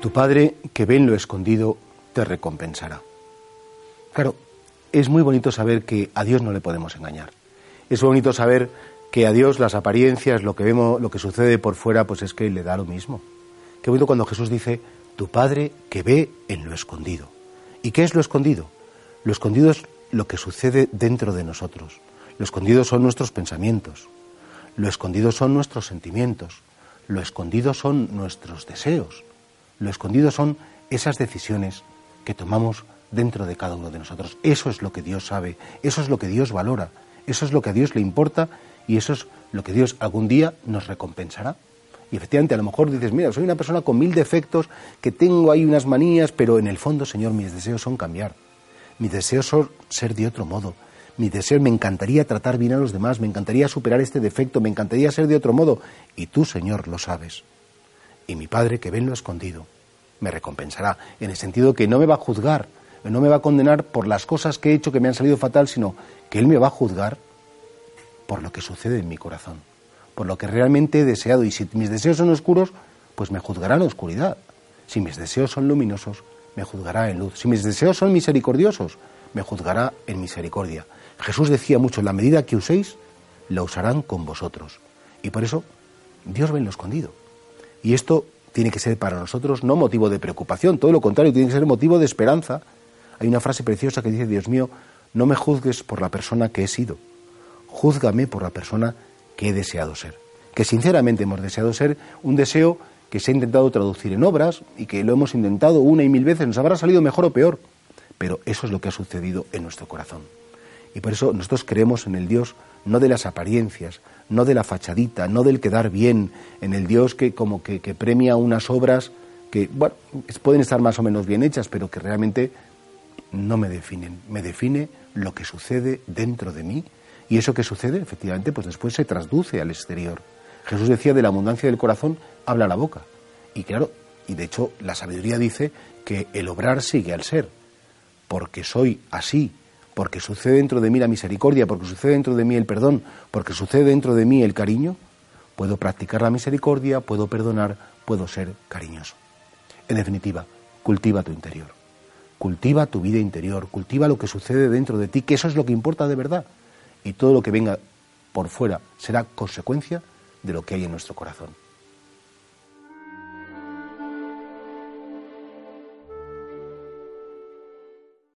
Tu Padre que ve en lo escondido te recompensará. Claro, es muy bonito saber que a Dios no le podemos engañar. Es bonito saber que a Dios las apariencias, lo que vemos, lo que sucede por fuera, pues es que le da lo mismo. Qué bonito cuando Jesús dice, tu Padre que ve en lo escondido. ¿Y qué es lo escondido? Lo escondido es lo que sucede dentro de nosotros. Lo escondido son nuestros pensamientos. Lo escondido son nuestros sentimientos. Lo escondido son nuestros deseos. Lo escondido son esas decisiones que tomamos dentro de cada uno de nosotros. Eso es lo que Dios sabe, eso es lo que Dios valora, eso es lo que a Dios le importa y eso es lo que Dios algún día nos recompensará. Y efectivamente, a lo mejor dices, mira, soy una persona con mil defectos, que tengo ahí unas manías, pero en el fondo, Señor, mis deseos son cambiar. Mis deseos son ser de otro modo. Mis deseos, me encantaría tratar bien a los demás, me encantaría superar este defecto, me encantaría ser de otro modo. Y tú, Señor, lo sabes. Y mi Padre, que ve en lo escondido, me recompensará, en el sentido que no me va a juzgar, no me va a condenar por las cosas que he hecho que me han salido fatal, sino que Él me va a juzgar por lo que sucede en mi corazón, por lo que realmente he deseado. Y si mis deseos son oscuros, pues me juzgará en oscuridad. Si mis deseos son luminosos, me juzgará en luz. Si mis deseos son misericordiosos, me juzgará en misericordia. Jesús decía mucho, la medida que uséis, la usarán con vosotros. Y por eso Dios ve en lo escondido. Y esto tiene que ser para nosotros no motivo de preocupación, todo lo contrario, tiene que ser motivo de esperanza. Hay una frase preciosa que dice, Dios mío, no me juzgues por la persona que he sido, júzgame por la persona que he deseado ser. Que sinceramente hemos deseado ser un deseo que se ha intentado traducir en obras y que lo hemos intentado una y mil veces, nos habrá salido mejor o peor, pero eso es lo que ha sucedido en nuestro corazón. Y por eso nosotros creemos en el Dios no de las apariencias, no de la fachadita, no del quedar bien, en el Dios que como que, que premia unas obras que bueno, pueden estar más o menos bien hechas, pero que realmente no me definen. Me define lo que sucede dentro de mí y eso que sucede, efectivamente, pues después se traduce al exterior. Jesús decía, de la abundancia del corazón habla la boca. Y claro, y de hecho la sabiduría dice que el obrar sigue al ser. Porque soy así, porque sucede dentro de mí la misericordia, porque sucede dentro de mí el perdón, porque sucede dentro de mí el cariño, puedo practicar la misericordia, puedo perdonar, puedo ser cariñoso. En definitiva, cultiva tu interior. Cultiva tu vida interior, cultiva lo que sucede dentro de ti, que eso es lo que importa de verdad y todo lo que venga por fuera será consecuencia de lo que hay en nuestro corazón.